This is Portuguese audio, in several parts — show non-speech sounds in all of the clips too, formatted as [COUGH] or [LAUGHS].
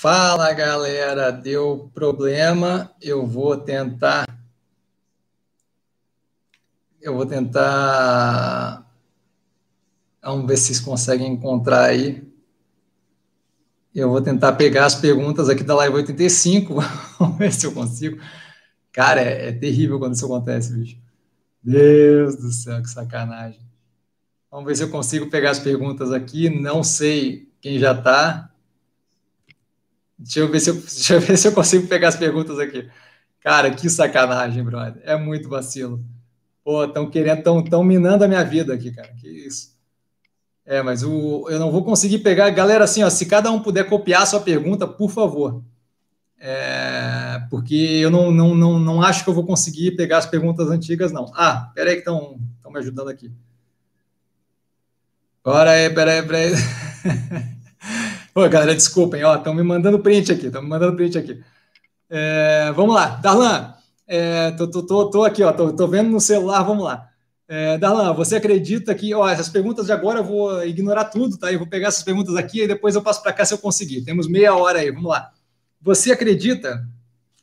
Fala galera, deu problema. Eu vou tentar. Eu vou tentar. Vamos ver se vocês conseguem encontrar aí. Eu vou tentar pegar as perguntas aqui da Live 85. [LAUGHS] Vamos ver se eu consigo. Cara, é, é terrível quando isso acontece, bicho. Deus do céu, que sacanagem. Vamos ver se eu consigo pegar as perguntas aqui. Não sei quem já está. Deixa eu ver se eu, [LAUGHS] deixa eu ver se eu consigo pegar as perguntas aqui. Cara, que sacanagem, brother. É muito vacilo. Pô, estão querendo, estão tão minando a minha vida aqui, cara. Que isso. É, mas o, eu não vou conseguir pegar. Galera, assim, ó, se cada um puder copiar a sua pergunta, por favor. É, porque eu não, não, não, não acho que eu vou conseguir pegar as perguntas antigas, não. Ah, peraí que estão me ajudando aqui. Bora aí, peraí, peraí. [LAUGHS] Ô, galera, desculpem, ó, estão me mandando print aqui, estão me mandando print aqui. É, vamos lá, Darlan, é, tô, tô, tô, tô, aqui, ó, tô, tô, vendo no celular, vamos lá. É, Darlan, você acredita que, ó, essas perguntas de agora eu vou ignorar tudo, tá? Eu vou pegar essas perguntas aqui e depois eu passo para cá se eu conseguir. Temos meia hora aí, vamos lá. Você acredita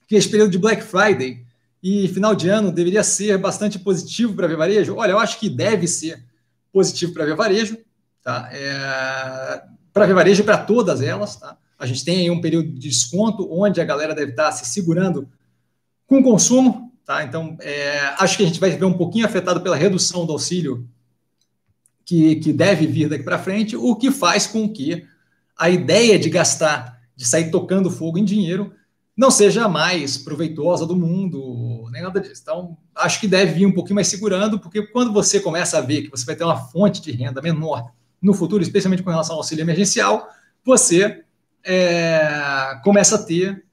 que esse período de Black Friday e final de ano deveria ser bastante positivo para ver varejo? Olha, eu acho que deve ser positivo para ver varejo, tá? É, para varejo e para todas elas. Tá? A gente tem aí um período de desconto onde a galera deve estar se segurando com o consumo. Tá? Então, é, acho que a gente vai ver um pouquinho afetado pela redução do auxílio que, que deve vir daqui para frente, o que faz com que a ideia de gastar, de sair tocando fogo em dinheiro, não seja mais proveitosa do mundo, nem nada disso. Então, acho que deve vir um pouquinho mais segurando, porque quando você começa a ver que você vai ter uma fonte de renda menor no futuro, especialmente com relação ao auxílio emergencial, você é, começa a ter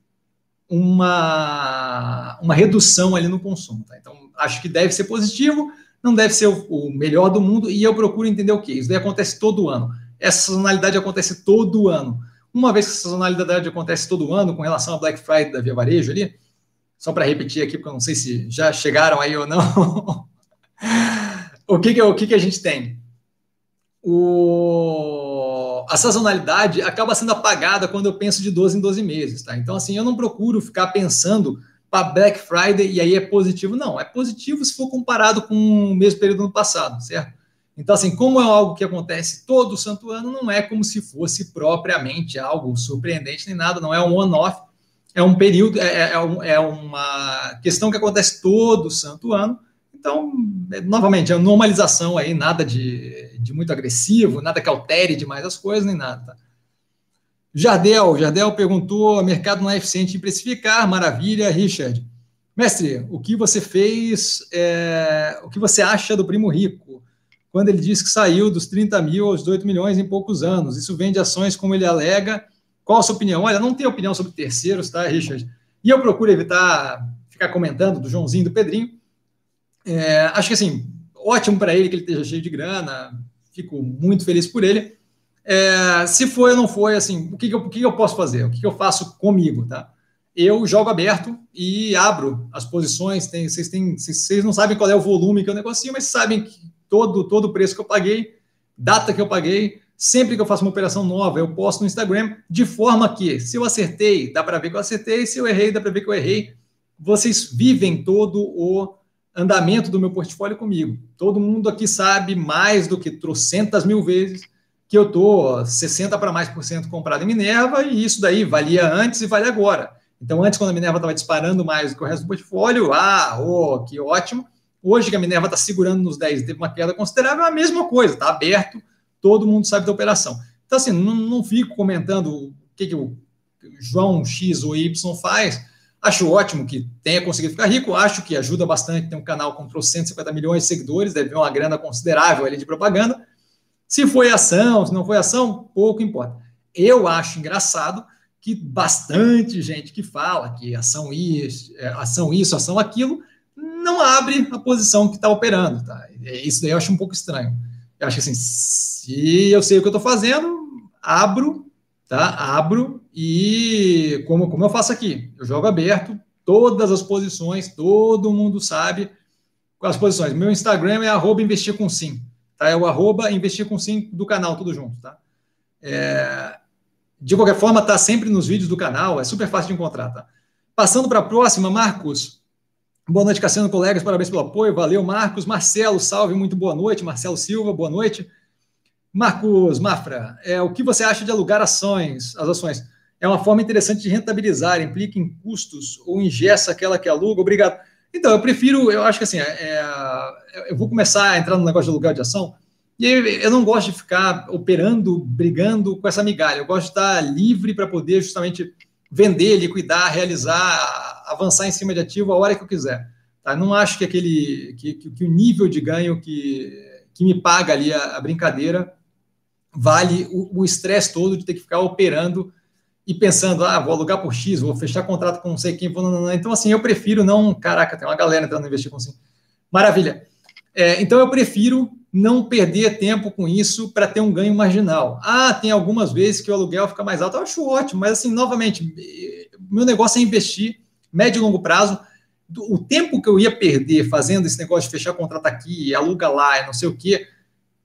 uma, uma redução ali no consumo. Tá? Então, acho que deve ser positivo, não deve ser o, o, melhor do mundo, e eu procuro entender o que? Isso daí acontece todo ano. Essa sazonalidade acontece todo ano. Uma vez que essa sazonalidade acontece todo ano, com relação ao Black Friday da Via Varejo ali, só para repetir aqui, porque eu não sei se já chegaram aí ou não. [LAUGHS] o que, que, o que, que a gente tem? O, a sazonalidade acaba sendo apagada quando eu penso de 12 em 12 meses, tá? Então, assim, eu não procuro ficar pensando para Black Friday e aí é positivo. Não, é positivo se for comparado com o mesmo período do ano passado, certo? Então, assim, como é algo que acontece todo santo ano, não é como se fosse propriamente algo surpreendente nem nada, não é um one-off, é um período, é, é, é uma questão que acontece todo santo ano, então, é, novamente, é normalização aí, nada de, de muito agressivo, nada que altere demais as coisas, nem nada. Tá? Jardel, Jardel perguntou: o mercado não é eficiente em precificar, maravilha, Richard. Mestre, o que você fez, é, o que você acha do primo rico? Quando ele diz que saiu dos 30 mil aos 18 milhões em poucos anos, isso vende ações como ele alega. Qual a sua opinião? Olha, não tenho opinião sobre terceiros, tá, Richard? E eu procuro evitar ficar comentando do Joãozinho do Pedrinho, é, acho que assim, ótimo para ele que ele esteja cheio de grana, fico muito feliz por ele. É, se foi ou não foi, assim, o que, que, eu, o que, que eu posso fazer? O que, que eu faço comigo, tá? Eu jogo aberto e abro as posições. Tem, vocês, têm, vocês não sabem qual é o volume que eu negocio, mas sabem que todo, todo o preço que eu paguei, data que eu paguei, sempre que eu faço uma operação nova, eu posto no Instagram, de forma que, se eu acertei, dá para ver que eu acertei, se eu errei, dá para ver que eu errei. Vocês vivem todo o andamento do meu portfólio comigo. Todo mundo aqui sabe mais do que trocentas mil vezes que eu estou 60 para mais por cento comprado em Minerva e isso daí valia antes e vale agora. Então, antes, quando a Minerva estava disparando mais do que o resto do portfólio, ah, oh, que ótimo. Hoje que a Minerva está segurando nos 10 e teve uma queda considerável, é a mesma coisa, está aberto, todo mundo sabe da operação. Então, assim, não, não fico comentando o que, que o João X ou Y faz, Acho ótimo que tenha conseguido ficar rico, acho que ajuda bastante ter um canal com 150 milhões de seguidores, deve ter uma grana considerável ali de propaganda. Se foi ação, se não foi ação, pouco importa. Eu acho engraçado que bastante gente que fala que ação isso, é, ação isso, ação aquilo, não abre a posição que está operando. Tá? Isso daí eu acho um pouco estranho. Eu acho que assim, se eu sei o que eu estou fazendo, abro, tá? Abro e como, como eu faço aqui, eu jogo aberto, todas as posições, todo mundo sabe as posições. Meu Instagram é arroba investir com sim, tá? É o arroba investir com sim do canal, tudo junto, tá? É, De qualquer forma, está sempre nos vídeos do canal, é super fácil de encontrar, tá? Passando para a próxima, Marcos. Boa noite, Cassiano, colegas, parabéns pelo apoio, valeu, Marcos. Marcelo, salve, muito boa noite. Marcelo Silva, boa noite. Marcos Mafra, é, o que você acha de alugar ações, as ações? É uma forma interessante de rentabilizar, implica em custos ou ingessa aquela que aluga? Obrigado. Então, eu prefiro, eu acho que assim, é, é eu vou começar a entrar no negócio de aluguel de ação, e eu não gosto de ficar operando, brigando com essa migalha. Eu gosto de estar livre para poder justamente vender, liquidar, realizar, avançar em cima de ativo a hora que eu quiser. Tá? Não acho que aquele que, que, que o nível de ganho que, que me paga ali a, a brincadeira vale o estresse todo de ter que ficar operando e pensando, ah, vou alugar por X, vou fechar contrato com não sei quem, não, não, não. então assim, eu prefiro não, caraca, tem uma galera entrando investir com assim. Maravilha. É, então eu prefiro não perder tempo com isso para ter um ganho marginal. Ah, tem algumas vezes que o aluguel fica mais alto, eu acho ótimo, mas assim, novamente, meu negócio é investir médio e longo prazo. O tempo que eu ia perder fazendo esse negócio de fechar contrato aqui, aluga lá, não sei o quê,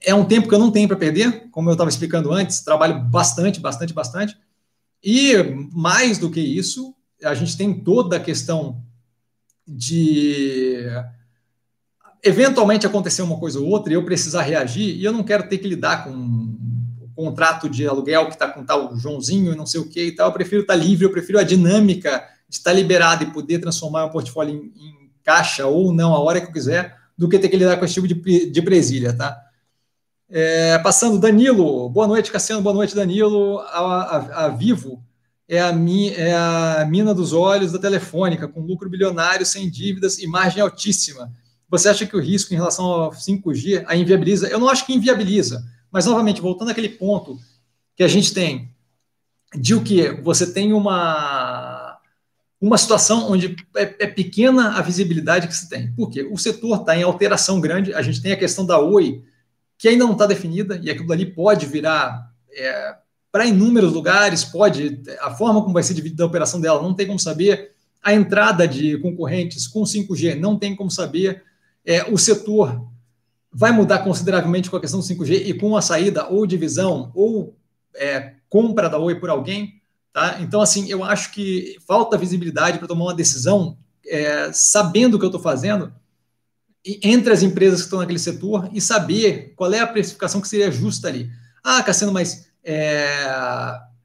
é um tempo que eu não tenho para perder, como eu estava explicando antes, trabalho bastante, bastante, bastante. E mais do que isso, a gente tem toda a questão de eventualmente acontecer uma coisa ou outra e eu precisar reagir, e eu não quero ter que lidar com o contrato de aluguel que está com tal Joãozinho e não sei o que e tal. Eu prefiro estar tá livre, eu prefiro a dinâmica de estar tá liberado e poder transformar o portfólio em, em, caixa ou não a hora que eu quiser, do que ter que lidar com esse tipo de, de presilha, tá? É, passando, Danilo, boa noite, Cassiano, boa noite, Danilo. A, a, a Vivo é a, mi, é a mina dos olhos da telefônica, com lucro bilionário, sem dívidas e margem altíssima. Você acha que o risco em relação ao 5G a inviabiliza? Eu não acho que inviabiliza, mas novamente, voltando àquele ponto que a gente tem de o que você tem uma uma situação onde é, é, pequena a visibilidade que se tem. Por quê? O setor está em alteração grande, a gente tem a questão da Oi, que ainda não está definida, e aquilo ali pode virar é, para inúmeros lugares, pode, a forma como vai ser dividida a operação dela, não tem como saber, a entrada de concorrentes com 5G, não tem como saber, é, o setor vai mudar consideravelmente com a questão do 5G e com a saída ou divisão ou é, compra da Oi por alguém, tá? Então, assim, eu acho que falta visibilidade para tomar uma decisão é, sabendo o que eu estou fazendo, entre as empresas que estão naquele setor e saber qual é a precificação que seria justa ali. Ah, Cassiano, mas é,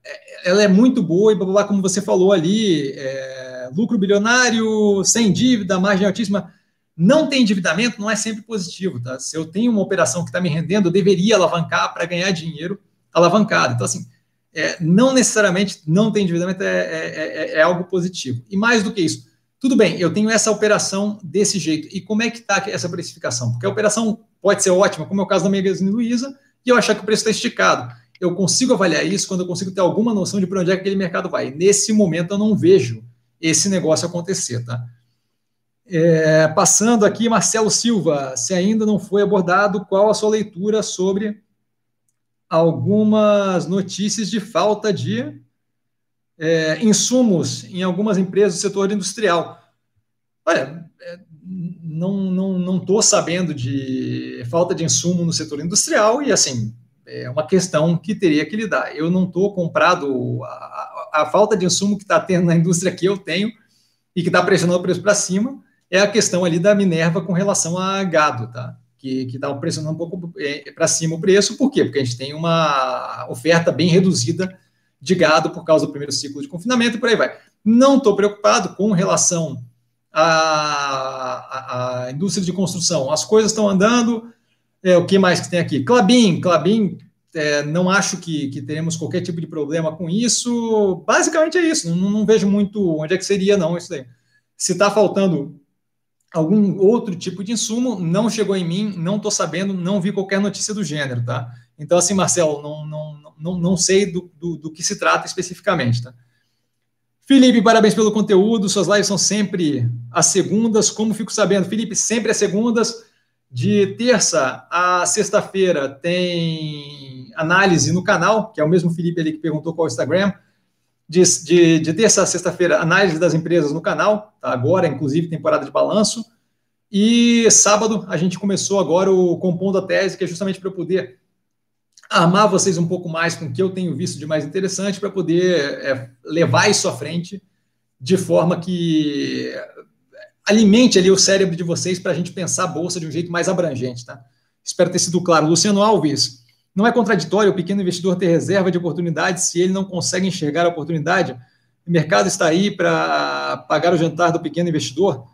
é, ela é muito boa e blá, blá, blá como você falou ali, é, lucro bilionário, sem dívida, margem altíssima. Não ter endividamento não é sempre positivo, tá? Se eu tenho uma operação que está me rendendo, eu deveria alavancar para ganhar dinheiro alavancado. Então, assim, é, não necessariamente não ter endividamento é, é, é, é algo positivo. E mais do que isso, tudo bem, eu tenho essa operação desse jeito. E como é que está essa precificação? Porque a operação pode ser ótima, como é o caso da Magazine Luiza, e eu achar que o preço está esticado. Eu consigo avaliar isso quando eu consigo ter alguma noção de para onde é que aquele mercado vai. Nesse momento, eu não vejo esse negócio acontecer, tá? É, passando aqui, Marcelo Silva, se ainda não foi abordado, qual a sua leitura sobre algumas notícias de falta de é, insumos em algumas empresas do setor industrial. Olha, é, não não não estou sabendo de falta de insumo no setor industrial e assim é uma questão que teria que lidar. Eu não estou comprado a, a, a, falta de insumo que está tendo na indústria que eu tenho e que está pressionando o preço para cima é a questão ali da Minerva com relação a gado, tá? Que está pressionando um pouco é, para cima o preço, por quê? Porque a gente tem uma oferta bem reduzida de gado por causa do primeiro ciclo de confinamento e por aí vai. Não estou preocupado com relação à, à, à, indústria de construção. As coisas estão andando. É, o que mais que tem aqui? Clabin. Clabin, é, não acho que, que teremos qualquer tipo de problema com isso. Basicamente é isso. Não, não vejo muito onde é que seria, não, isso daí. Se está faltando algum outro tipo de insumo, não chegou em mim, não estou sabendo, não vi qualquer notícia do gênero, tá? Então, assim, Marcelo, não, não, não, não sei do, do, do que se trata especificamente, tá? Felipe, parabéns pelo conteúdo. Suas lives são sempre às segundas. Como fico sabendo, Felipe, sempre às segundas. De terça a sexta-feira tem análise no canal, que é o mesmo Felipe ali que perguntou qual é o Instagram. De, de, de terça a sexta-feira, análise das empresas no canal. Tá? Agora, inclusive, temporada de balanço. E sábado a gente começou agora o Compondo a Tese, que é justamente para eu poder armar vocês um pouco mais com o que eu tenho visto de mais interessante para poder é, levar isso à frente de forma que alimente ali o cérebro de vocês para a gente pensar a bolsa de um jeito mais abrangente, tá? Espero ter sido claro. Luciano Alves, não é contraditório o pequeno investidor ter reserva de oportunidade se ele não consegue enxergar a oportunidade? O mercado está aí para pagar o jantar do pequeno investidor?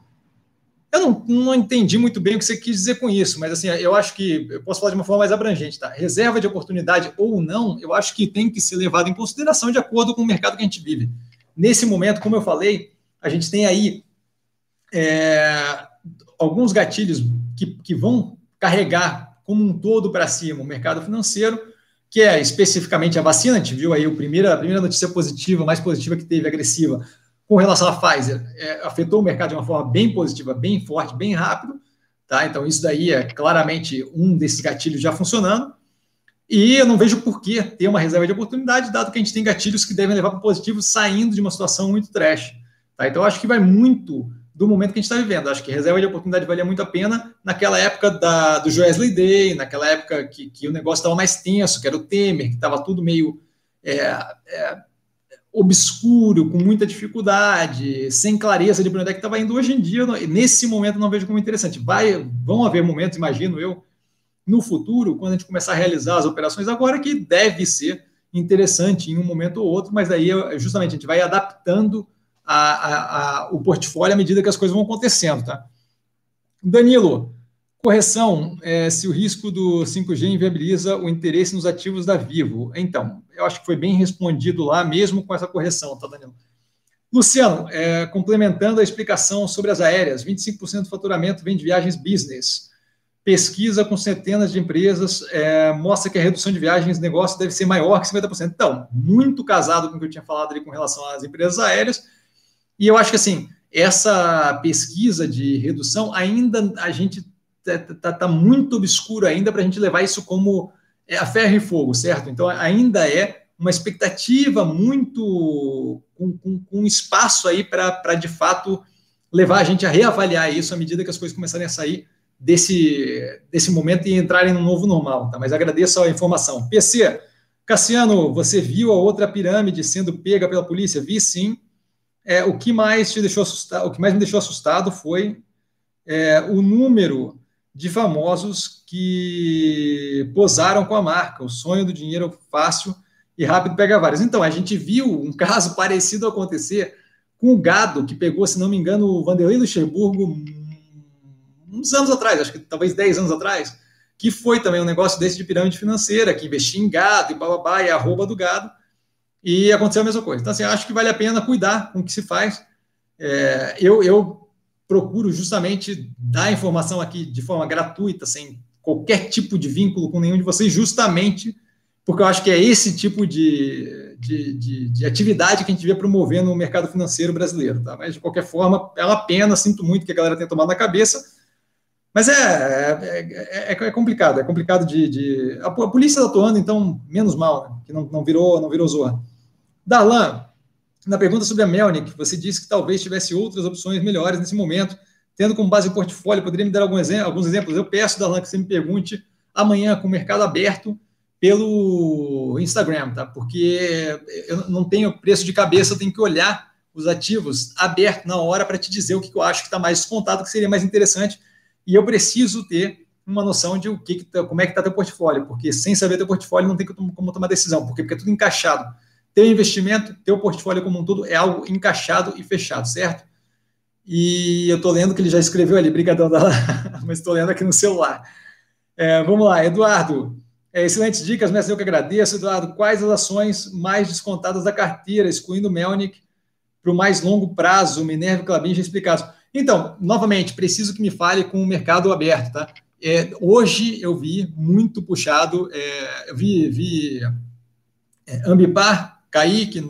Eu não, não entendi muito bem o que você quis dizer com isso, mas assim, eu acho que eu posso falar de uma forma mais abrangente, tá? Reserva de oportunidade ou não, eu acho que tem que ser levado em consideração de acordo com o mercado que a gente vive. Nesse momento, como eu falei, a gente tem aí é, alguns gatilhos que, que vão carregar como um todo para cima o mercado financeiro, que é especificamente a vacina. A gente viu aí a primeira, a primeira notícia positiva, mais positiva que teve, agressiva, com relação à Pfizer, é, afetou o mercado de uma forma bem positiva, bem forte, bem rápido. Tá? Então, isso daí é claramente um desses gatilhos já funcionando. E eu não vejo por que ter uma reserva de oportunidade, dado que a gente tem gatilhos que devem levar para o positivo saindo de uma situação muito trash. Tá? Então, acho que vai muito do momento que a gente está vivendo. Acho que reserva de oportunidade valia muito a pena naquela época da, do Joesley Day, naquela época que, que o negócio estava mais tenso, que era o Temer, que estava tudo meio é, é, obscuro, com muita dificuldade, sem clareza de para onde é que estava indo. Hoje em dia, nesse momento, não vejo como interessante. Vai, vão haver momentos, imagino eu, no futuro, quando a gente começar a realizar as operações agora, que deve ser interessante em um momento ou outro, mas daí justamente a gente vai adaptando a, a, a, o portfólio à medida que as coisas vão acontecendo, tá? Danilo, Correção, é, se o risco do 5G inviabiliza o interesse nos ativos da Vivo. Então, eu acho que foi bem respondido lá, mesmo com essa correção, tá, Danilo? Luciano, é, complementando a explicação sobre as aéreas, 25% do faturamento vem de viagens business. Pesquisa com centenas de empresas é, mostra que a redução de viagens de negócio deve ser maior que 50%. Então, muito casado com o que eu tinha falado ali com relação às empresas aéreas. E eu acho que, assim, essa pesquisa de redução, ainda a gente tá, tá muito obscuro ainda para a gente levar isso como é, a ferro e fogo, certo? Então, ainda é uma expectativa muito com, com, com espaço aí para, de fato, levar a gente a reavaliar isso à medida que as coisas começarem a sair desse, desse momento e entrarem no novo normal. Tá? Mas agradeço a informação. PC, Cassiano, você viu a outra pirâmide sendo pega pela polícia? Vi sim. É, o que mais te deixou assustado? O que mais me deixou assustado foi é, o número de famosos que posaram com a marca, o sonho do dinheiro fácil e rápido pega vários. Então, a gente viu um caso [LAUGHS] parecido acontecer com o gado, que pegou, se não me engano, o Vanderlei Luxemburgo uns anos atrás, acho que talvez 10 anos atrás, que foi também um negócio desse de pirâmide financeira, que investia em gado e bababá, e arroba do gado, e aconteceu a mesma coisa. Então, assim, acho que vale a pena cuidar com o que se faz. É, eu, eu procuro justamente dar informação aqui de forma gratuita, sem qualquer tipo de vínculo com nenhum de vocês, justamente porque eu acho que é esse tipo de, de, de, de atividade que a gente devia promover no mercado financeiro brasileiro. Tá? Mas, de qualquer forma, é uma pena, sinto muito que a galera tenha tomado na cabeça, mas é, é, é, é complicado, é complicado de. de... A, polícia está atuando, então, menos mal, né? que não, não virou não virou Zorra. Darlan, na pergunta sobre a Melnick, você disse que talvez tivesse outras opções melhores nesse momento, tendo como base o portfólio. Poderia me dar alguns exemplos? Eu peço, Darlan, que você me pergunte amanhã com o mercado aberto pelo Instagram, tá? Porque eu não tenho preço de cabeça, eu tenho que olhar os ativos aberto na hora para te dizer o que eu acho que está mais descontado, que seria mais interessante. E eu preciso ter uma noção de o que, que tá, como é que está teu portfólio, porque sem saber teu portfólio não tem como tomar decisão, porque, porque é tudo encaixado teu investimento, teu portfólio como um todo é algo encaixado e fechado, certo? E eu estou lendo que ele já escreveu ali, brigadão da [LAUGHS] mas estou lendo aqui no celular. É, vamos lá, Eduardo. É, excelentes dicas, mestre, eu que agradeço. Eduardo, quais as ações mais descontadas da carteira, excluindo Melnick, para o mais longo prazo, Minerva e Clabin já explicados. Então, novamente, preciso que me fale com o mercado aberto, tá? É, hoje eu vi muito puxado, é, eu vi, vi é, Ambipar cair, que,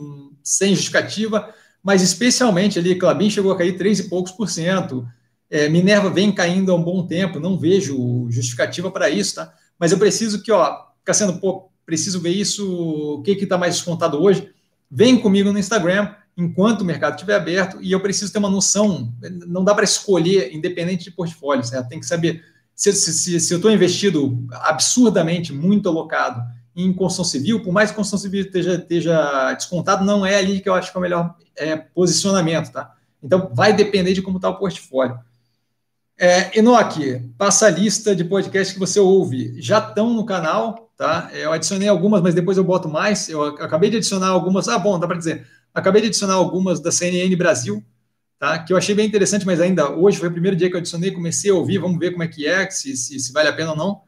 sem justificativa, mas especialmente ali, Clabin chegou a cair 3 e poucos por cento, é, Minerva vem caindo há um bom tempo, não vejo justificativa para isso, tá? Mas eu preciso que, ó, Cassiano, pô, preciso ver isso, o que está mais descontado hoje, vem comigo no Instagram, enquanto o mercado estiver aberto, e eu preciso ter uma noção, não dá para escolher independente de portfólio, certo? Tem que saber se, se, se eu estou investido absurdamente, muito alocado em construção civil, por mais que construção civil esteja, esteja descontado, não é ali que eu acho que é o melhor é, posicionamento, tá? Então, vai depender de como está o portfólio. É, Enoque, passa a lista de podcasts que você ouve. Já estão no canal, tá? Eu adicionei algumas, mas depois eu boto mais. Eu acabei de adicionar algumas. Ah, bom, dá para dizer. Acabei de adicionar algumas da CNN Brasil, tá? Que eu achei bem interessante, mas ainda hoje foi o primeiro dia que eu adicionei, comecei a ouvir, vamos ver como é que é, se, se, se vale a pena ou não.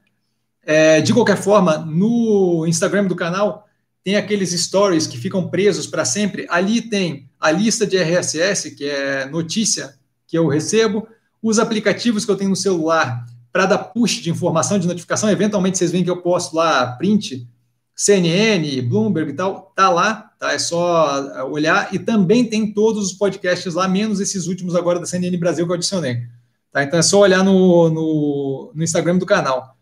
É, de qualquer forma, no Instagram do canal tem aqueles stories que ficam presos para sempre. Ali tem a lista de RSS, que é notícia que eu recebo, os aplicativos que eu tenho no celular para dar push de informação, de notificação. Eventualmente vocês veem que eu posto lá print, CNN, Bloomberg e tal, tá lá, tá? É só olhar. E também tem todos os podcasts lá, menos esses últimos agora da CNN Brasil que eu adicionei. Tá? Então é só olhar no, no, no Instagram do canal.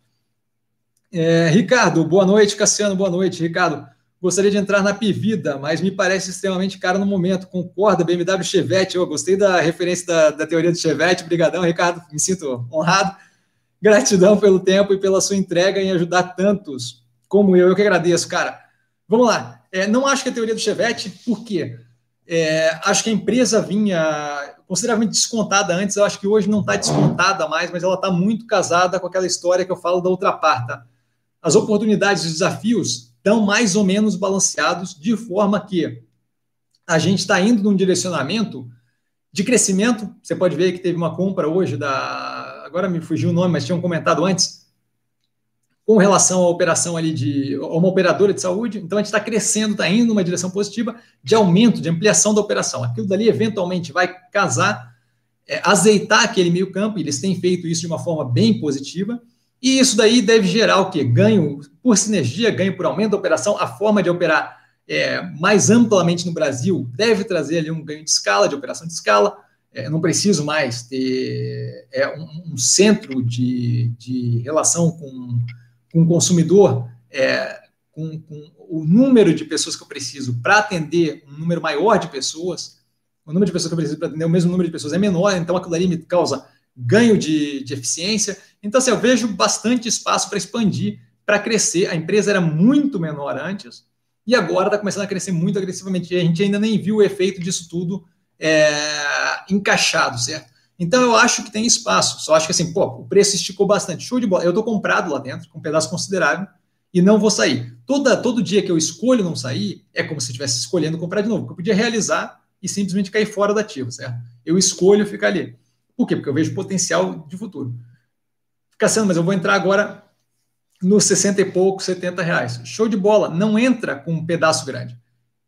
É, Ricardo, boa noite. Cassiano, boa noite. Ricardo, gostaria de entrar na Pivida, mas me parece extremamente caro no momento. Concorda, BMW Chevette. Eu gostei da referência da, da teoria do Chevette. Obrigadão, Ricardo. Me sinto honrado. Gratidão pelo tempo e pela sua entrega em ajudar tantos como eu. Eu que agradeço, cara. Vamos lá. É, não acho que a teoria do Chevette, por quê? É, acho que a empresa vinha consideravelmente descontada antes, eu acho que hoje não está descontada mais, mas ela está muito casada com aquela história que eu falo da outra parte. Tá? As oportunidades e os desafios estão mais ou menos balanceados, de forma que a gente está indo num direcionamento de crescimento. Você pode ver que teve uma compra hoje da. Agora me fugiu o nome, mas tinham comentado antes com relação à operação ali de uma operadora de saúde. Então a gente está crescendo, está indo numa direção positiva de aumento, de ampliação da operação. Aquilo dali eventualmente vai casar, é, azeitar aquele meio campo. E eles têm feito isso de uma forma bem positiva. E isso daí deve gerar o quê? Ganho por sinergia, ganho por aumento da operação. A forma de operar é, mais amplamente no Brasil deve trazer ali um ganho de escala, de operação de escala. É, não preciso mais ter é, um, um centro de, de relação com com o consumidor, é, com, com, o número de pessoas que eu preciso para atender um número maior de pessoas, o número de pessoas que eu preciso para atender o mesmo número de pessoas é menor, então aquilo ali me causa ganho de, de eficiência. Então, assim, eu vejo bastante espaço para expandir, para crescer. A empresa era muito menor antes e agora está começando a crescer muito agressivamente. E a gente ainda nem viu o efeito disso tudo é, encaixado, certo? Então eu acho que tem espaço. Só acho que assim, pô, o preço esticou bastante. Show de bola. Eu estou comprado lá dentro, com um pedaço considerável, e não vou sair. Toda, todo dia que eu escolho não sair, é como se eu estivesse escolhendo comprar de novo. Eu podia realizar e simplesmente cair fora do ativo, certo? Eu escolho ficar ali. Por quê? Porque eu vejo potencial de futuro. Sendo, mas eu vou entrar agora nos 60 e pouco, 70 reais. Show de bola. Não entra com um pedaço grande.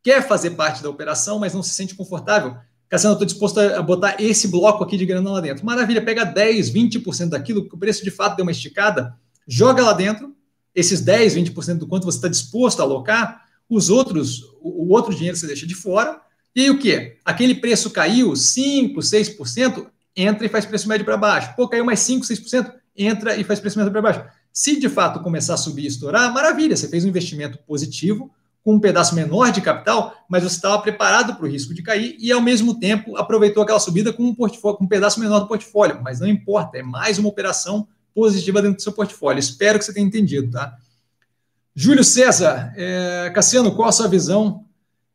Quer fazer parte da operação, mas não se sente confortável Cassiano, estou disposto a botar esse bloco aqui de grana lá dentro. Maravilha, pega 10, 20% daquilo, que o preço de fato deu uma esticada, joga lá dentro, esses 10, 20% do quanto você está disposto a alocar, os outros, o outro dinheiro você deixa de fora, e aí o que? Aquele preço caiu 5, 6%, entra e faz preço médio para baixo. Pô, caiu mais 5, 6%, entra e faz preço médio para baixo. Se de fato começar a subir e estourar, maravilha, você fez um investimento positivo, com um pedaço menor de capital, mas você estava preparado para o risco de cair e, ao mesmo tempo, aproveitou aquela subida com um, portfólio, com um pedaço menor do portfólio. Mas não importa, é mais uma operação positiva dentro do seu portfólio. Espero que você tenha entendido, tá? Júlio César, é, Cassiano, qual a sua visão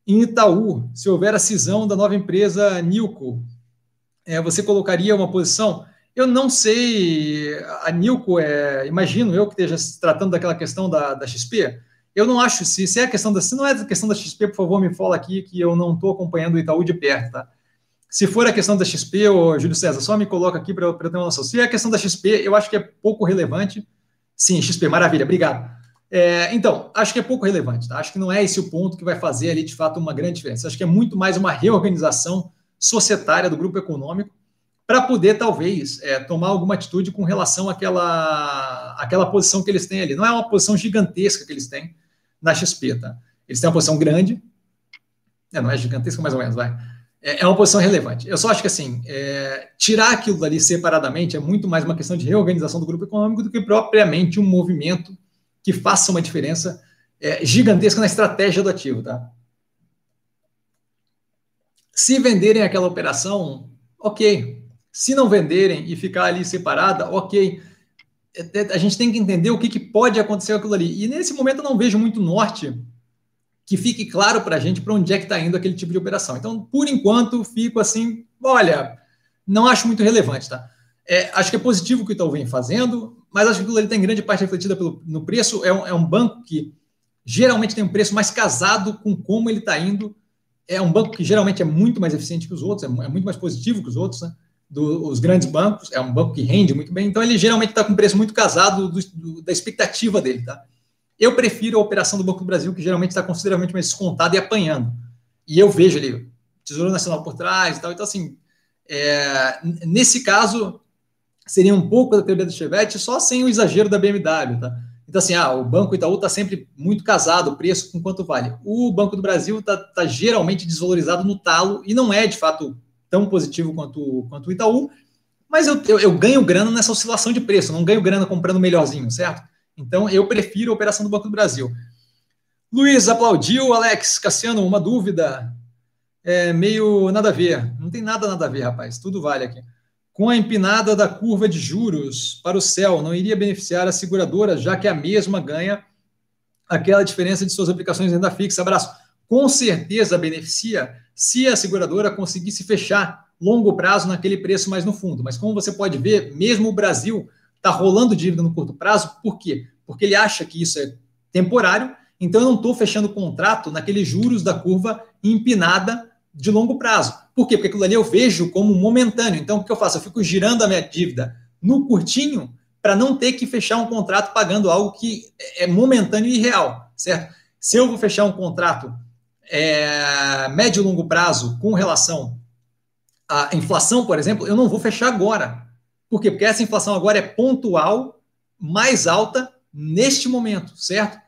em Itaú, se houver a cisão da nova empresa Nilco? É, você colocaria uma posição? Eu não sei, a Nilco, é, imagino eu que esteja se tratando daquela questão da, da XP, eu não acho, se, se é a questão da, se não é a questão da XP, por favor, me fala aqui que eu não estou acompanhando o Itaú de perto, tá? Se for a questão da XP, ô Júlio César, só me coloca aqui para eu, ter uma noção. Se é a questão da XP, eu acho que é pouco relevante. Sim, XP, maravilha, obrigado. É, então, acho que é pouco relevante, tá? Acho que não é esse o ponto que vai fazer ali, de fato, uma grande diferença. Acho que é muito mais uma reorganização societária do grupo econômico para poder, talvez, é, tomar alguma atitude com relação àquela, àquela posição que eles têm ali. Não é uma posição gigantesca que eles têm, na XP, tá? Eles têm uma posição grande, é, não é gigantesca, mais ou menos, vai. É, é uma posição relevante. Eu só acho que, assim, é, tirar aquilo dali separadamente é muito mais uma questão de reorganização do grupo econômico do que propriamente um movimento que faça uma diferença é, gigantesca na estratégia do ativo, tá? Se venderem aquela operação, ok. Se não venderem e ficar ali separada, ok é, a gente tem que entender o que, que pode acontecer com aquilo ali. E nesse momento eu não vejo muito norte que fique claro para a gente para onde é que está indo aquele tipo de operação. Então, por enquanto, fico assim, olha, não acho muito relevante, tá? É, acho que é positivo o que o Itaú vem fazendo, mas acho que aquilo ali tem grande parte refletida pelo, no preço. É um, é um banco que geralmente tem um preço mais casado com como ele está indo. É um banco que geralmente é muito mais eficiente que os outros, é, é muito mais positivo que os outros, né? dos grandes bancos, é um banco que rende muito bem, então ele geralmente está com preço muito casado do, do, da expectativa dele, tá? Eu prefiro a operação do Banco do Brasil, que geralmente está consideravelmente mais descontada e apanhando. E eu vejo ali, Tesouro Nacional por trás e tal. Então, assim, é, nesse caso, seria um pouco da teoria do Chevette, só sem o exagero da BMW, tá? Então, assim, ah, o Banco Itaú está sempre muito casado, o preço com quanto vale. O Banco do Brasil está tá geralmente desvalorizado no talo e não é, de fato, tão positivo quanto, quanto o Itaú, mas eu, eu, eu, ganho grana nessa oscilação de preço, não ganho grana comprando melhorzinho, certo? Então eu prefiro a operação do Banco do Brasil. Luiz aplaudiu, Alex, Cassiano, uma dúvida. É meio nada a ver. Não tem nada nada a ver, rapaz. Tudo vale aqui. Com a empinada da curva de juros para o céu, não iria beneficiar a seguradora, já que a mesma ganha aquela diferença de suas aplicações em renda fixa. Abraço. Com certeza beneficia se a seguradora conseguisse fechar longo prazo naquele preço mais no fundo. Mas como você pode ver, mesmo o Brasil está rolando dívida no curto prazo, por quê? Porque ele acha que isso é temporário, então eu não estou fechando contrato naqueles juros da curva empinada de longo prazo. Por quê? Porque aquilo ali eu vejo como momentâneo. Então o que eu faço? Eu fico girando a minha dívida no curtinho para não ter que fechar um contrato pagando algo que é momentâneo e real, certo? Se eu vou fechar um contrato é, médio e longo prazo com relação à inflação, por exemplo, eu não vou fechar agora. Por quê? Porque essa inflação agora é pontual, mais alta neste momento, certo?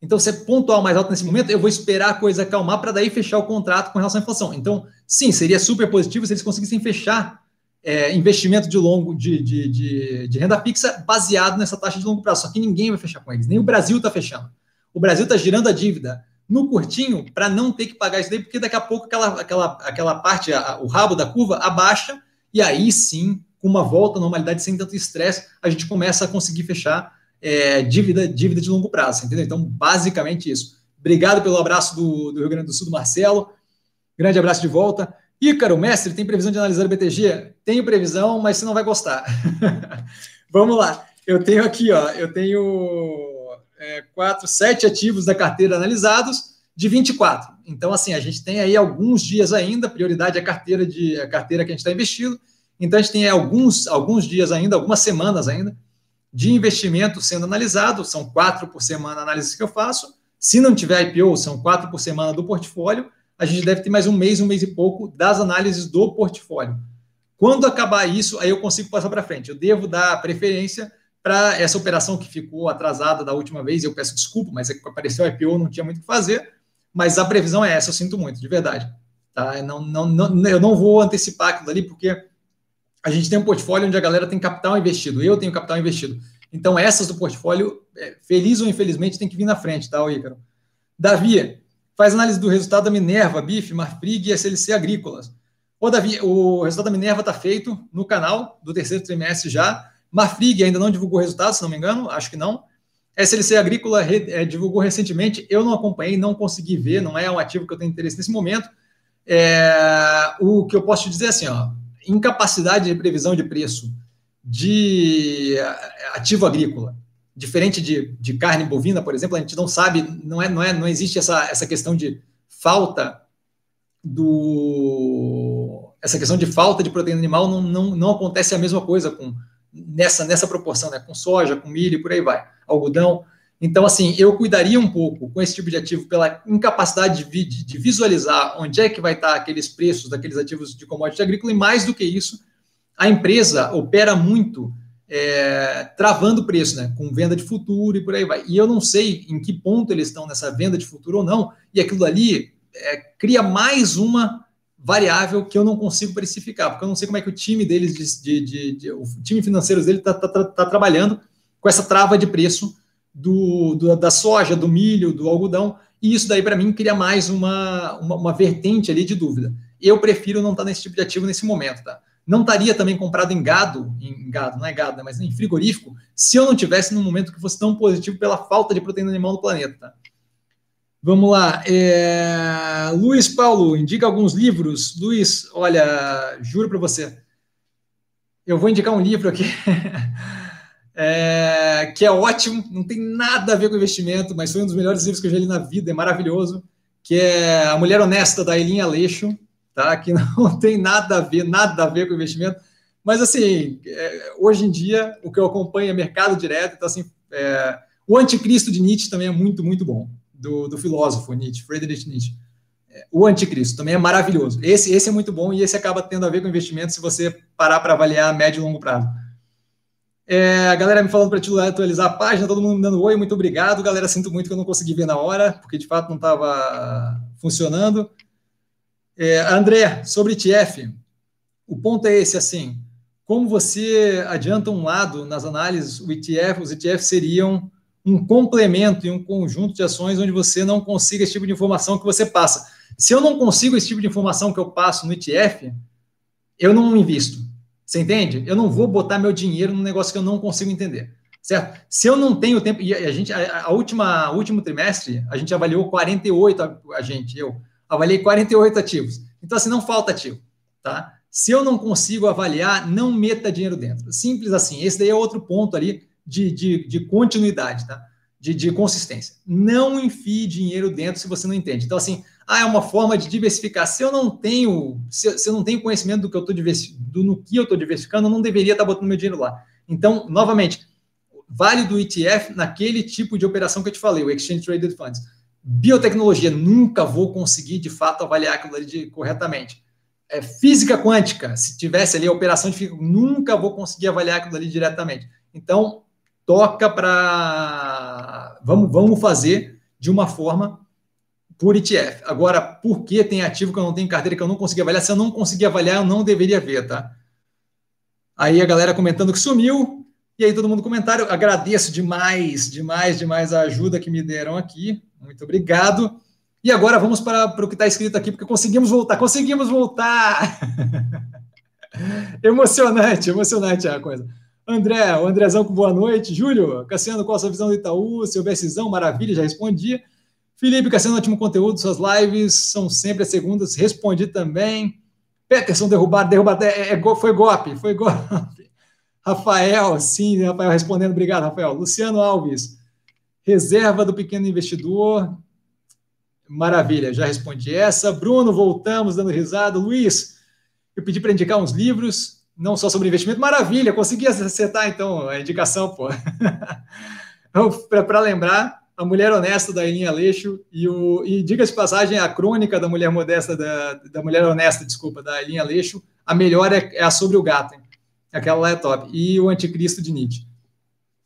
Então, se é pontual mais alto nesse momento, eu vou esperar a coisa acalmar para daí fechar o contrato com relação à inflação. Então, sim, seria super positivo se eles conseguissem fechar é, investimento de longo de, de, de, de, renda fixa baseado nessa taxa de longo prazo. Só que ninguém vai fechar com eles, nem o Brasil está fechando. O Brasil está girando a dívida no curtinho para não ter que pagar isso daí, porque daqui a pouco aquela, aquela, aquela parte, a, o rabo da curva, abaixa, e aí sim, com uma volta à normalidade sem tanto estresse, a gente começa a conseguir fechar é, dívida, dívida de longo prazo, entendeu? Então, basicamente isso. Obrigado pelo abraço do, do Rio Grande do Sul, do Marcelo. Grande abraço de volta. Ícaro, mestre, tem previsão de analisar o BTG? Tenho previsão, mas você não vai gostar. [LAUGHS] Vamos lá. Eu tenho aqui, ó, eu tenho é, quatro, sete ativos da carteira analisados de 24. Então, assim, a gente tem aí alguns dias ainda, prioridade é a carteira, de, a carteira que a gente está investindo. Então, a gente tem alguns, alguns dias ainda, algumas semanas ainda, de investimento sendo analisado. São quatro por semana análises que eu faço. Se não tiver IPO, são quatro por semana do portfólio. A gente deve ter mais um mês, um mês e pouco das análises do portfólio. Quando acabar isso, aí eu consigo passar para frente. Eu devo dar preferência para essa operação que ficou atrasada da última vez. Eu peço desculpa, mas é que apareceu IPO, não tinha muito o que fazer. Mas a previsão é essa, eu sinto muito, de verdade. Tá? Não, não, não, eu não vou antecipar aquilo ali, porque a gente tem um portfólio onde a galera tem capital investido. Eu tenho capital investido. Então, essas do portfólio, é, feliz ou infelizmente, tem que vir na frente, tá, Ícaro? Davi, faz análise do resultado da Minerva, BIF, Marfrig e SLC Agrícolas. Ô, Davi, o resultado da Minerva está feito no canal do terceiro trimestre já. Marfrig ainda não divulgou resultados, se não me engano, acho que não. SLC Agrícola é, divulgou recentemente, eu não acompanhei, não consegui ver, não é um ativo que eu tenho interesse nesse momento. É, o que eu posso te dizer é assim, ó, incapacidade de previsão de preço de ativo agrícola, diferente de, de carne bovina, por exemplo, a gente não sabe, não é, não é, não existe essa, essa questão de falta do essa questão de falta de proteína animal não, não, não acontece a mesma coisa com nessa, nessa proporção, né? com soja, com milho, por aí vai, algodão. Então, assim, eu cuidaria um pouco com esse tipo de ativo pela incapacidade de, de, visualizar onde é que vai estar aqueles preços daqueles ativos de commodity agrícola, e mais do que isso, a empresa opera muito é, travando o preço, né? Com venda de futuro e por aí vai. E eu não sei em que ponto eles estão nessa venda de futuro ou não, e aquilo ali é, cria mais uma variável que eu não consigo precificar, porque eu não sei como é que o time deles, de, de, de, o time financeiro dele está tá, tá, tá trabalhando com essa trava de preço do, do, da soja, do milho, do algodão, e isso daí para mim cria mais uma, uma, uma, vertente ali de dúvida. Eu prefiro não estar tá nesse tipo de ativo nesse momento, tá? não estaria também comprado em gado, em gado, não é gado, né, mas em frigorífico, se eu não tivesse no momento que fosse tão positivo pela falta de proteína animal no planeta. Tá? Vamos lá. É... Luiz Paulo, indica alguns livros. Luiz, olha, juro para você, eu vou indicar um livro aqui [LAUGHS] é... que é ótimo, não tem nada a ver com investimento, mas foi um dos melhores livros que eu já li na vida, é maravilhoso, que é A Mulher Honesta, da Elinha Aleixo tá? Que [LAUGHS] não tem nada a ver, nada a ver com investimento. Mas, assim, é, hoje em dia, o que eu acompanho é mercado direto. Então, assim, é, o Anticristo de Nietzsche também é muito, muito bom, do, do filósofo Nietzsche, Friedrich Nietzsche. É, o Anticristo também é maravilhoso. Esse, esse é muito bom e esse acaba tendo a ver com investimento se você parar para avaliar a médio e longo prazo. É, a galera me falando para te atualizar a página, todo mundo me dando oi, muito obrigado. Galera, sinto muito que eu não consegui ver na hora, porque de fato não estava funcionando. É, André, sobre ETF, o ponto é esse, assim, como você adianta um lado nas análises, o ETF, os ETFs seriam um complemento e um conjunto de ações onde você não consiga esse tipo de informação que você passa. Se eu não consigo esse tipo de informação que eu passo no ETF, eu não invisto. Você entende? Eu não vou botar meu dinheiro num negócio que eu não consigo entender. Certo? Se eu não tenho tempo, e a gente, a, a última, último trimestre, a gente avaliou 48, a, a gente, eu, avaliei 48 ativos. Então, assim, não falta ativo, tá? Se eu não consigo avaliar, não meta dinheiro dentro. Simples assim. Esse daí é outro ponto ali de, de, de continuidade, tá? De, de consistência. Não enfie dinheiro dentro se você não entende. Então, assim, ah, é uma forma de diversificar. Se eu não tenho, se, se eu não tenho conhecimento do que eu estou do no que eu estou diversificando, eu não deveria estar tá botando meu dinheiro lá. Então, novamente, vale do ETF naquele tipo de operação que eu te falei, o Exchange Traded Funds biotecnologia, nunca vou conseguir de fato avaliar aquilo ali de, corretamente. É, física quântica, se tivesse ali a operação de física, nunca vou conseguir avaliar aquilo ali diretamente. Então, toca para. Vamos, vamos fazer de uma forma por ETF. Agora, por que tem ativo que eu não tenho carteira que eu não consegui avaliar? Se eu não conseguir avaliar, eu não deveria ver, tá? Aí a galera comentando que sumiu. E aí todo mundo comentário. Agradeço demais, demais, demais a ajuda que me deram aqui. Muito obrigado. E agora vamos para, para o que está escrito aqui, porque conseguimos voltar, conseguimos voltar! [LAUGHS] emocionante, emocionante a coisa. André, o Andrezão com boa noite. Júlio, Cassiano, qual a sua visão do Itaú? Seu Bessizão, maravilha, já respondi. Felipe, Cassiano, ótimo conteúdo, suas lives são sempre as segundas, respondi também. Peterson, derrubado, derrubado, é, é, foi golpe, foi golpe. [LAUGHS] Rafael, sim, Rafael respondendo, obrigado, Rafael. Luciano Alves, Reserva do pequeno investidor. Maravilha, já respondi essa. Bruno, voltamos dando risada. Luiz, eu pedi para indicar uns livros, não só sobre investimento. Maravilha, consegui acertar então a indicação, pô. [LAUGHS] Então, para lembrar, A Mulher Honesta da Elinha Aleixo e, o, e diga-se passagem, a crônica da Mulher Modesta, da, da Mulher Honesta, desculpa, da Elinha Aleixo, a melhor é, é a sobre o gato. Hein? Aquela lá é top. E o Anticristo de Nietzsche.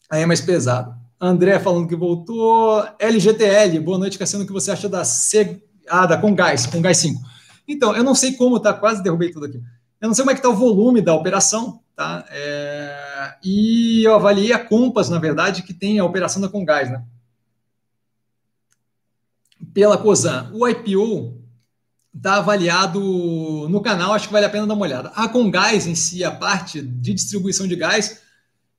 Aí é mais pesado. André falando que voltou. LGTL, boa noite, Cassiano. O que você acha da C... ah, da Congás, Congás 5? Então, eu não sei como tá, quase derrubei tudo aqui. Eu não sei como é que está o volume da operação, tá? É... E eu avaliei a Compass, na verdade, que tem a operação da Congás, né? Pela COSAN. O IPO está avaliado no canal, acho que vale a pena dar uma olhada. A Congás em si, a parte de distribuição de gás,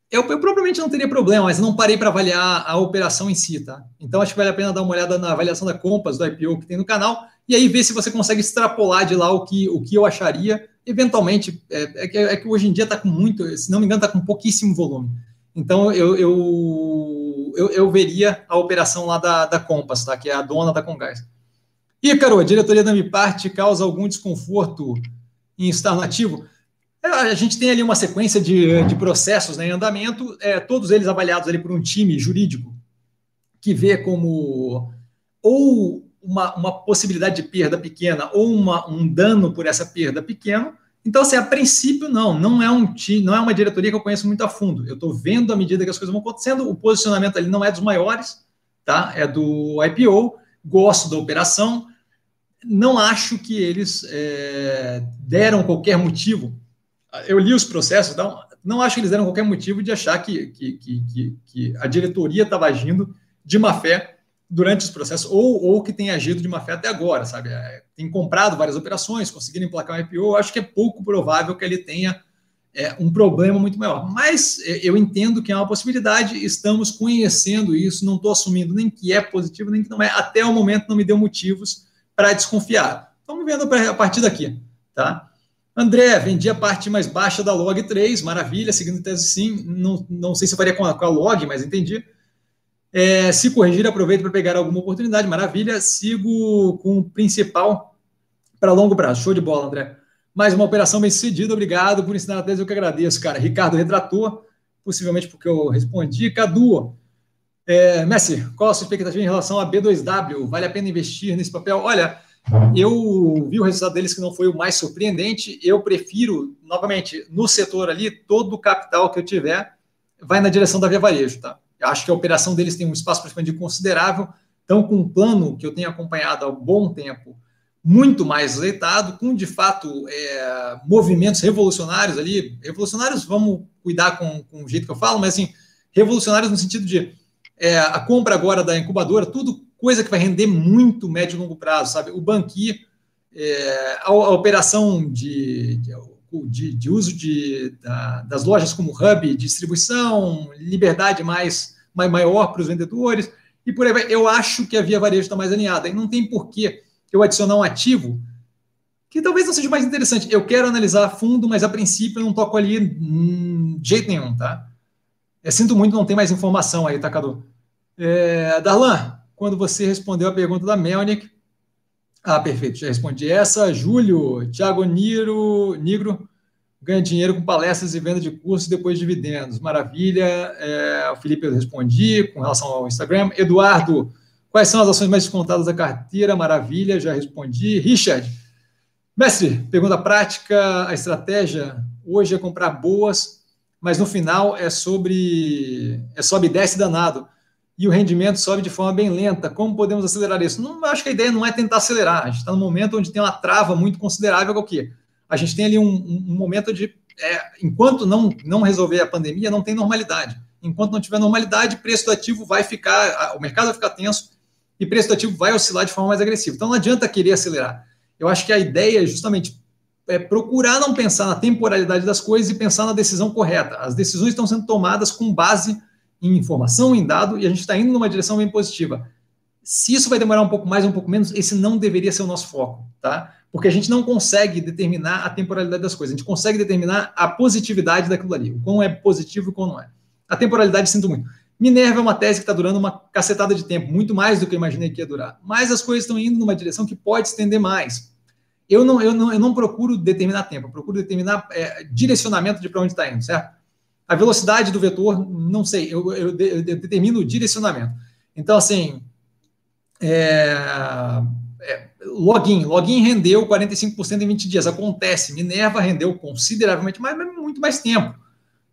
eu, eu, provavelmente não teria problema, mas não parei para avaliar a operação em si, tá? Então acho que vale a pena dar uma olhada na avaliação da Compass, do IPO que tem no canal, e aí ver se você consegue extrapolar de lá o que, o que eu acharia. Eventualmente, é, é, que, é que, hoje em dia está com muito, se não me engano, está com pouquíssimo volume. Então eu, eu, eu, eu, veria a operação lá da, da Compass, tá? Que é a dona da Congás. E, Caro, a diretoria da parte causa algum desconforto em estar no ativo? É, a gente tem ali uma sequência de, de processos né, em andamento, é, todos eles avaliados ali por um time jurídico que vê como ou uma, uma possibilidade de perda pequena ou uma, um dano por essa perda pequeno. Então, assim, a princípio, não, não é um time, não é uma diretoria que eu conheço muito a fundo. Eu estou vendo à medida que as coisas vão acontecendo, o posicionamento ali não é dos maiores, tá? É do IPO, gosto da operação. Não acho que eles é, deram qualquer motivo eu li os processos, então, não acho que eles deram qualquer motivo de achar que, que, que, que a diretoria estava agindo de má fé durante os processos, ou, ou que tem agido de má fé até agora, sabe? É, tem comprado várias operações, conseguindo emplacar um IPO, acho que é pouco provável que ele tenha é, um problema muito maior. Mas é, eu entendo que é uma possibilidade, estamos conhecendo isso, não estou assumindo nem que é positivo, nem que não é. Até o momento não me deu motivos para desconfiar. Estamos vendo a partir daqui, tá? André, vendi a parte mais baixa da log 3, maravilha, seguindo tese sim. Não, não sei se faria com a, com a log, mas entendi. É, se corrigir, aproveito para pegar alguma oportunidade, maravilha. Sigo com o principal para longo prazo. Show de bola, André. Mais uma operação bem sucedida, obrigado por ensinar a tese, eu que agradeço, cara. Ricardo retratou, possivelmente porque eu respondi. Cadu, é, Messi, qual a sua expectativa em relação a B2W? Vale a pena investir nesse papel? Olha, eu vi o resultado deles que não foi o mais surpreendente. Eu prefiro, novamente, no setor ali, todo o capital que eu tiver vai na direção da Via Varejo, tá? Acho que a operação deles tem um espaço para expandir considerável. Então, com um plano que eu tenho acompanhado há bom tempo, muito mais leitado, com de fato é, movimentos revolucionários ali. Revolucionários, vamos cuidar com, com o jeito que eu falo, mas assim, revolucionários no sentido de é, a compra agora da incubadora, tudo coisa que vai render muito médio e longo prazo, sabe? O Banqui, é, a, a, operação de, de, de uso de, da, das lojas como hub, distribuição, liberdade mais, mais maior para os vendedores, e por aí vai. Eu acho que a Via Varejo está mais alinhada, e não tem porquê eu adicionar um ativo que talvez não seja mais interessante. Eu quero analisar a fundo, mas a princípio eu não toco ali hum, de jeito nenhum, tá? Eu sinto muito, não tem mais informação aí, Cadu? É, Darlan, quando você respondeu a pergunta da Melnick. Ah, perfeito, já respondi essa. Júlio, Thiago Niro, Nigro ganha dinheiro com palestras e venda de cursos depois de dividendos. Maravilha. É, o Felipe eu respondi com relação ao Instagram. Eduardo, quais são as ações mais descontadas da carteira? Maravilha, já respondi. Richard, mestre, pergunta prática, a estratégia hoje é comprar boas, mas no final é sobre é sobe e desce danado e o rendimento sobe de forma bem lenta. Como podemos acelerar isso? Não, acho que a ideia não é tentar acelerar. A gente está no momento onde tem uma trava muito considerável, que é o quê? A gente tem ali um, um momento de, é, enquanto não, não resolver a pandemia, não tem normalidade. Enquanto não tiver normalidade, preço do ativo vai ficar, o mercado vai ficar tenso e preço do ativo vai oscilar de forma mais agressiva. Então não adianta querer acelerar. Eu acho que a ideia é justamente é procurar não pensar na temporalidade das coisas e pensar na decisão correta. As decisões estão sendo tomadas com base em informação, em dado, e a gente está indo numa direção bem positiva. Se isso vai demorar um pouco mais, um pouco menos, esse não deveria ser o nosso foco, tá? Porque a gente não consegue determinar a temporalidade das coisas, a gente consegue determinar a positividade daquilo ali, o quão é positivo e o quão não é. A temporalidade, sinto muito. Minerva é uma tese que está durando uma cacetada de tempo, muito mais do que eu imaginei que ia durar. Mas as coisas estão indo numa direção que pode estender mais. Eu não, eu não, eu não procuro determinar tempo, eu procuro determinar é, direcionamento de para onde está indo, certo? A velocidade do vetor, não sei, eu, eu, eu determino o direcionamento. Então, assim, é, é, login, login rendeu 45% em 20 dias. Acontece, Minerva rendeu consideravelmente mais, muito mais tempo,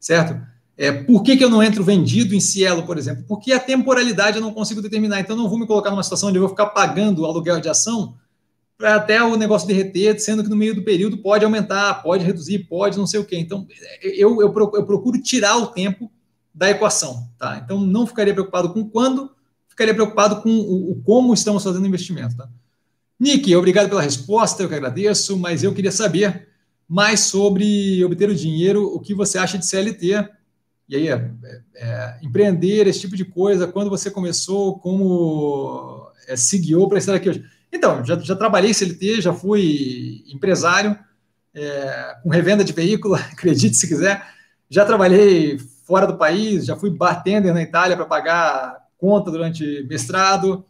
certo? É, por que, que eu não entro vendido em Cielo, por exemplo? Porque a temporalidade eu não consigo determinar. Então, eu não vou me colocar numa situação onde eu vou ficar pagando aluguel de ação até o negócio derreter, sendo que no meio do período pode aumentar, pode reduzir, pode não sei o quê. Então, eu, eu, procuro tirar o tempo da equação, tá? Então, não ficaria preocupado com quando, ficaria preocupado com o, o como estamos fazendo o investimento, tá? Nick, obrigado pela resposta, eu que agradeço, mas eu queria saber mais sobre obter o dinheiro, o que você acha de CLT, e aí, é, é, empreender, esse tipo de coisa, quando você começou, como é, se guiou para estar aqui hoje. Então, já, já trabalhei CLT, já fui empresário é, com revenda de veículo, [LAUGHS] acredite se quiser. Já trabalhei fora do país, já fui bartender na Itália para pagar conta durante mestrado.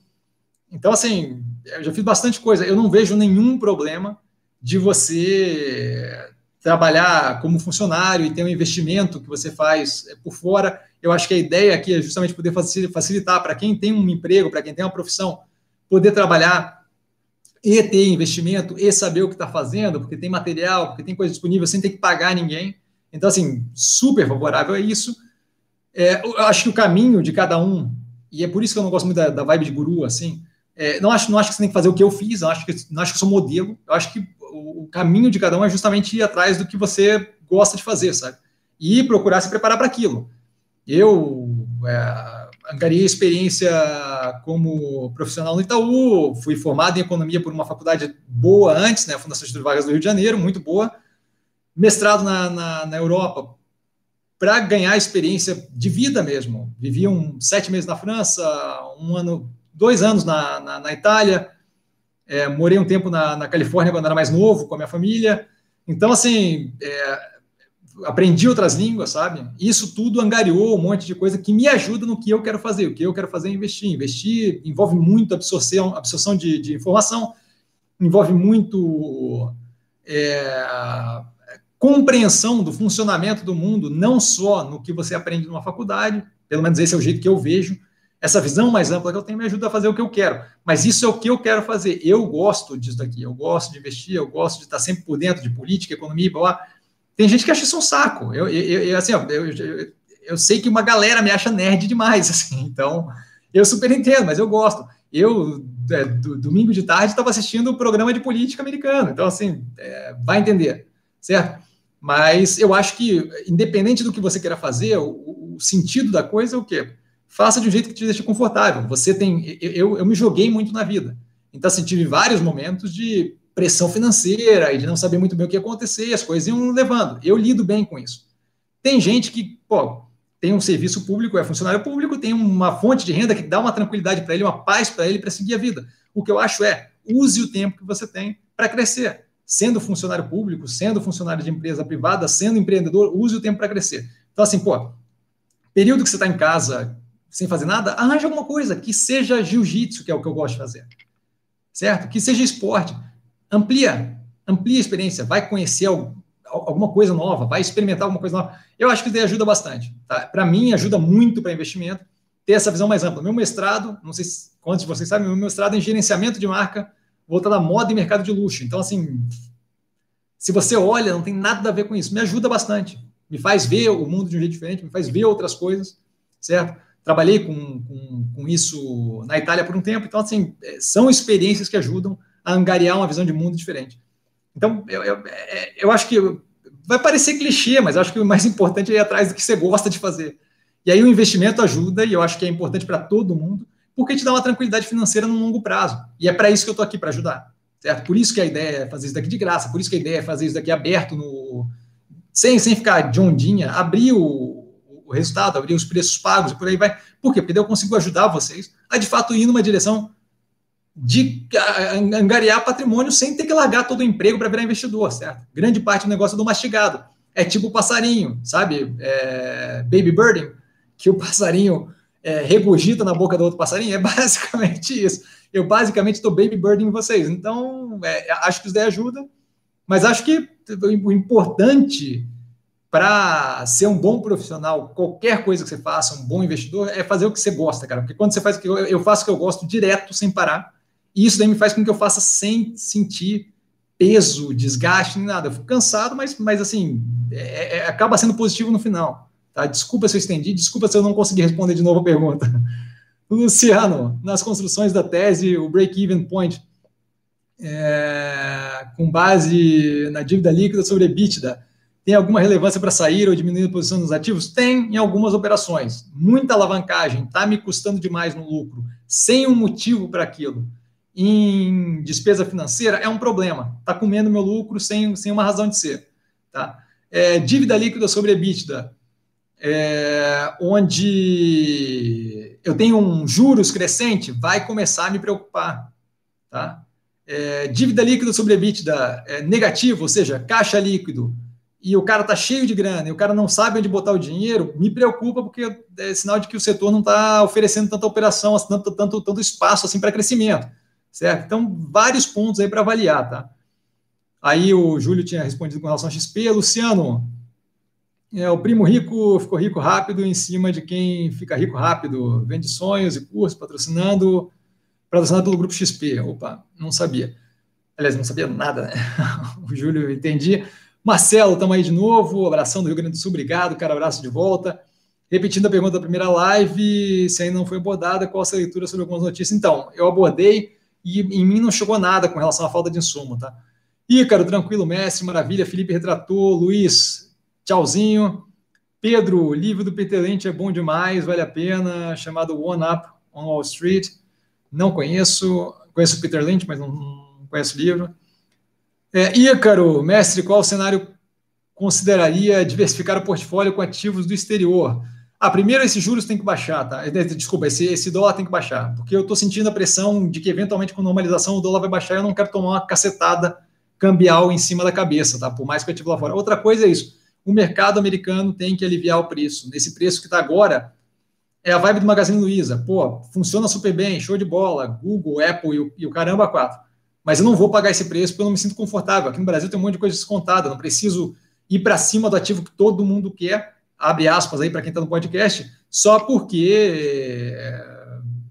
Então, assim, eu já fiz bastante coisa. Eu não vejo nenhum problema de você trabalhar como funcionário e ter um investimento que você faz é, por fora. Eu acho que a ideia aqui é justamente poder facilitar para quem tem um emprego, para quem tem uma profissão, poder trabalhar e ter investimento e saber o que está fazendo, porque tem material, porque tem coisa disponível sem ter que pagar ninguém. Então, assim, super favorável a isso. É, eu acho que o caminho de cada um, e é por isso que eu não gosto muito da, da vibe de guru, assim, é, não, acho, não acho que você tem que fazer o que eu fiz, não acho que, não acho que eu sou modelo, eu acho que o, o caminho de cada um é justamente ir atrás do que você gosta de fazer, sabe? E procurar se preparar para aquilo. Eu, é, angariei experiência como profissional no Itaú, fui formado em economia por uma faculdade boa antes, né, a Fundação de Vargas do Rio de Janeiro, muito boa, mestrado na, na, na Europa para ganhar experiência de vida mesmo. Vivi um sete meses na França, um ano, dois anos na, na, na Itália, é, morei um tempo na, na, Califórnia quando era mais novo com a minha família. Então, assim, é, aprendi outras línguas, sabe? Isso tudo angariou um monte de coisa que me ajuda no que eu quero fazer. O que eu quero fazer é investir. Investir envolve muito absorção, absorção de, de informação, envolve muito é, compreensão do funcionamento do mundo, não só no que você aprende numa faculdade, pelo menos esse é o jeito que eu vejo. Essa visão mais ampla que eu tenho me ajuda a fazer o que eu quero. Mas isso é o que eu quero fazer. Eu gosto disso daqui. Eu gosto de investir, eu gosto de estar sempre por dentro de política, economia, blá, blá tem gente que acha isso um saco. Eu, eu, eu assim, eu, eu, eu, sei que uma galera me acha nerd demais, [LAUGHS] assim, então eu super entendo, mas eu gosto. Eu, é, do, domingo de tarde, estava assistindo o programa de política americano, então, assim, é, vai entender, certo? Mas eu acho que, independente do que você queira fazer, o, o sentido da coisa é o quê? Faça de um jeito que te deixe confortável. Você tem. Eu, eu me joguei muito na vida. Então, assim, tive vários momentos de pressão financeira e de não saber muito bem o que ia acontecer, as coisas iam levando. Eu lido bem com isso. Tem gente que, pô, tem um serviço público, é funcionário público, tem uma fonte de renda que dá uma tranquilidade para ele, uma paz para ele para seguir a vida. O que eu acho é, use o tempo que você tem para crescer. Sendo funcionário público, sendo funcionário de empresa privada, sendo empreendedor, use o tempo para crescer. Então, assim, pô, período que você está em casa sem fazer nada, arranja alguma coisa que seja jiu-jitsu, que é o que eu gosto de fazer. Certo? Que seja esporte amplia, amplia a experiência, vai conhecer alguma coisa nova, vai experimentar alguma coisa nova. Eu acho que isso ajuda bastante. Tá? Para mim, ajuda muito para investimento ter essa visão mais ampla. Meu mestrado, não sei se, quantos de vocês sabem, meu mestrado é em gerenciamento de marca voltado à moda e mercado de luxo. Então, assim, se você olha, não tem nada a ver com isso. Me ajuda bastante. Me faz ver o mundo de um jeito diferente, me faz ver outras coisas, certo? Trabalhei com, com, com isso na Itália por um tempo. Então, assim, é, são experiências que ajudam a angariar uma visão de mundo diferente. Então, eu, eu, é, eu acho que vai parecer clichê, mas acho que o mais importante é ir atrás do que você gosta de fazer. E aí o investimento ajuda, e eu acho que é importante para todo mundo, porque te dá uma tranquilidade financeira no longo prazo. E é para isso que eu estou aqui, para ajudar. Certo? Por isso que a ideia é fazer isso daqui de graça, por isso que a ideia é fazer isso daqui aberto, no sem, sem ficar de ondinha, abrir o, o resultado, abrir os preços pagos e por aí vai. Por quê? Porque daí eu consigo ajudar vocês a, de fato, ir numa direção de angariar patrimônio sem ter que largar todo o emprego para virar investidor, certo? Grande parte do negócio é do mastigado. É tipo o passarinho, sabe? É, baby birding, que o passarinho é, regurgita na boca do outro passarinho. É basicamente isso. Eu basicamente estou baby birding vocês. Então, é, acho que isso daí ajuda. Mas acho que o importante para ser um bom profissional, qualquer coisa que você faça, um bom investidor, é fazer o que você gosta, cara. Porque quando você faz o que eu, eu faço o que eu gosto direto, sem parar, e isso daí me faz com que eu faça sem sentir peso, desgaste, nem nada. Eu fico cansado, mas, mas assim, é, é, acaba sendo positivo no final. Tá? Desculpa se eu estendi, desculpa se eu não consegui responder de novo a pergunta. [LAUGHS] Luciano, nas construções da tese, o break-even point, é, com base na dívida líquida sobre EBITDA, tem alguma relevância para sair ou diminuir a posição dos ativos? Tem em algumas operações. Muita alavancagem, está me custando demais no lucro, sem um motivo para aquilo em despesa financeira é um problema. Está comendo meu lucro sem, sem uma razão de ser. Tá? É, dívida líquida sobre EBITDA, é, onde eu tenho um juros crescente, vai começar a me preocupar. Tá? É, dívida líquida sobre EBITDA é negativo, ou seja, caixa líquido, e o cara está cheio de grana e o cara não sabe onde botar o dinheiro, me preocupa porque é sinal de que o setor não está oferecendo tanta operação, tanto, tanto, tanto espaço assim para crescimento certo? Então, vários pontos aí para avaliar, tá? Aí o Júlio tinha respondido com relação a XP. Luciano, é, o primo rico ficou rico rápido em cima de quem fica rico rápido. Vende sonhos e cursos, patrocinando, patrocinado pelo grupo XP. Opa, não sabia. Aliás, não sabia nada, né? [LAUGHS] O Júlio, entendi. Marcelo, estamos aí de novo. Abração do Rio Grande do Sul, obrigado, cara. Abraço de volta. Repetindo a pergunta da primeira live, se ainda não foi abordada, qual a sua leitura sobre algumas notícias? Então, eu abordei e em mim não chegou nada com relação à falta de insumo, tá? Ícaro, tranquilo, mestre, maravilha. Felipe retratou, Luiz, tchauzinho. Pedro, o livro do Peter Lynch é bom demais, vale a pena, chamado One Up on Wall Street. Não conheço, conheço Peter Lynch, mas não, não conheço o livro. É, Ícaro, mestre, qual cenário consideraria diversificar o portfólio com ativos do exterior? Ah, primeiro, esses juros tem que baixar, tá? É, desculpa, esse, esse dólar tem que baixar, porque eu estou sentindo a pressão de que, eventualmente, com normalização, o dólar vai baixar e eu não quero tomar uma cacetada cambial em cima da cabeça, tá? Por mais que eu ativo lá fora. Outra coisa é isso: o mercado americano tem que aliviar o preço. Nesse preço que está agora, é a vibe do Magazine Luiza. Pô, funciona super bem, show de bola, Google, Apple e o, e o caramba quatro. Mas eu não vou pagar esse preço porque eu não me sinto confortável. Aqui no Brasil tem um monte de coisa descontada, não preciso ir para cima do ativo que todo mundo quer abre aspas aí para quem está no podcast, só porque é,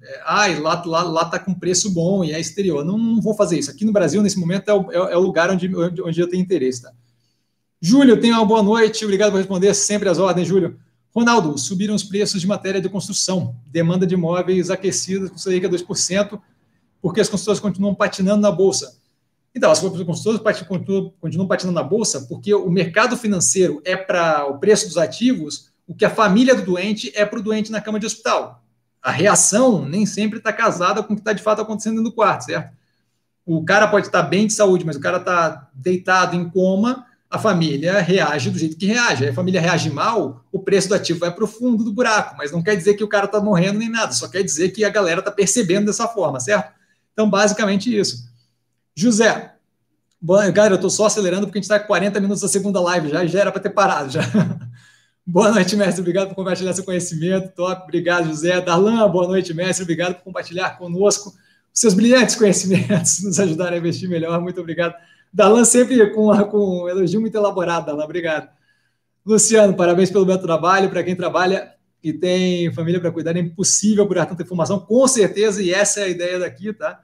é, ai, lá, lá, lá tá com preço bom e é exterior. Não, não vou fazer isso. Aqui no Brasil, nesse momento, é o, é, é o lugar onde, onde eu tenho interesse. Tá? Júlio, tenha uma boa noite. Obrigado por responder sempre as ordens, Júlio. Ronaldo, subiram os preços de matéria de construção. Demanda de imóveis aquecidas com cerca de 2%, porque as construtoras continuam patinando na bolsa. Então, as consultoras continuam, patinando na bolsa porque o mercado financeiro é para o preço dos ativos, o que a família do doente é para o doente na cama de hospital. A reação nem sempre está casada com o que está de fato acontecendo no quarto, certo? O cara pode estar tá bem de saúde, mas o cara está deitado em coma, a família reage do jeito que reage. Aí a família reage mal, o preço do ativo vai para o fundo do buraco, mas não quer dizer que o cara está morrendo nem nada, só quer dizer que a galera está percebendo dessa forma, certo? Então, basicamente isso. José, boa, cara, eu estou só acelerando porque a gente está com 40 minutos da segunda live já, já era para ter parado já. [LAUGHS] boa noite, mestre, obrigado por compartilhar seu conhecimento, top, obrigado, José. Darlan, boa noite, mestre, obrigado por compartilhar conosco seus brilhantes conhecimentos, [LAUGHS] nos ajudaram a investir melhor, muito obrigado. Darlan sempre com, com um elogio muito elaborado, Darlan, obrigado. Luciano, parabéns pelo meu trabalho, para quem trabalha e tem família para cuidar, é impossível curar tanta informação, com certeza, e essa é a ideia daqui, tá?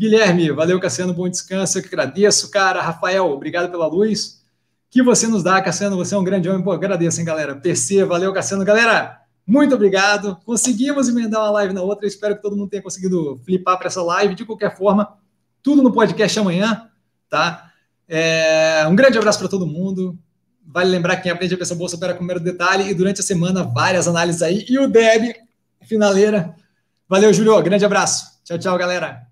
Guilherme, valeu, Cassiano, bom descanso, eu que agradeço, cara. Rafael, obrigado pela luz que você nos dá, Cassiano, você é um grande homem, pô, agradeço, hein, galera. PC, valeu, Cassiano. Galera, muito obrigado. Conseguimos emendar uma live na outra, espero que todo mundo tenha conseguido flipar para essa live. De qualquer forma, tudo no podcast amanhã, tá? É, um grande abraço para todo mundo. Vale lembrar que quem aprende a pensar bolsa opera com mero detalhe e durante a semana várias análises aí. E o Deb, finaleira. Valeu, Júlio. Grande abraço. Tchau, tchau, galera.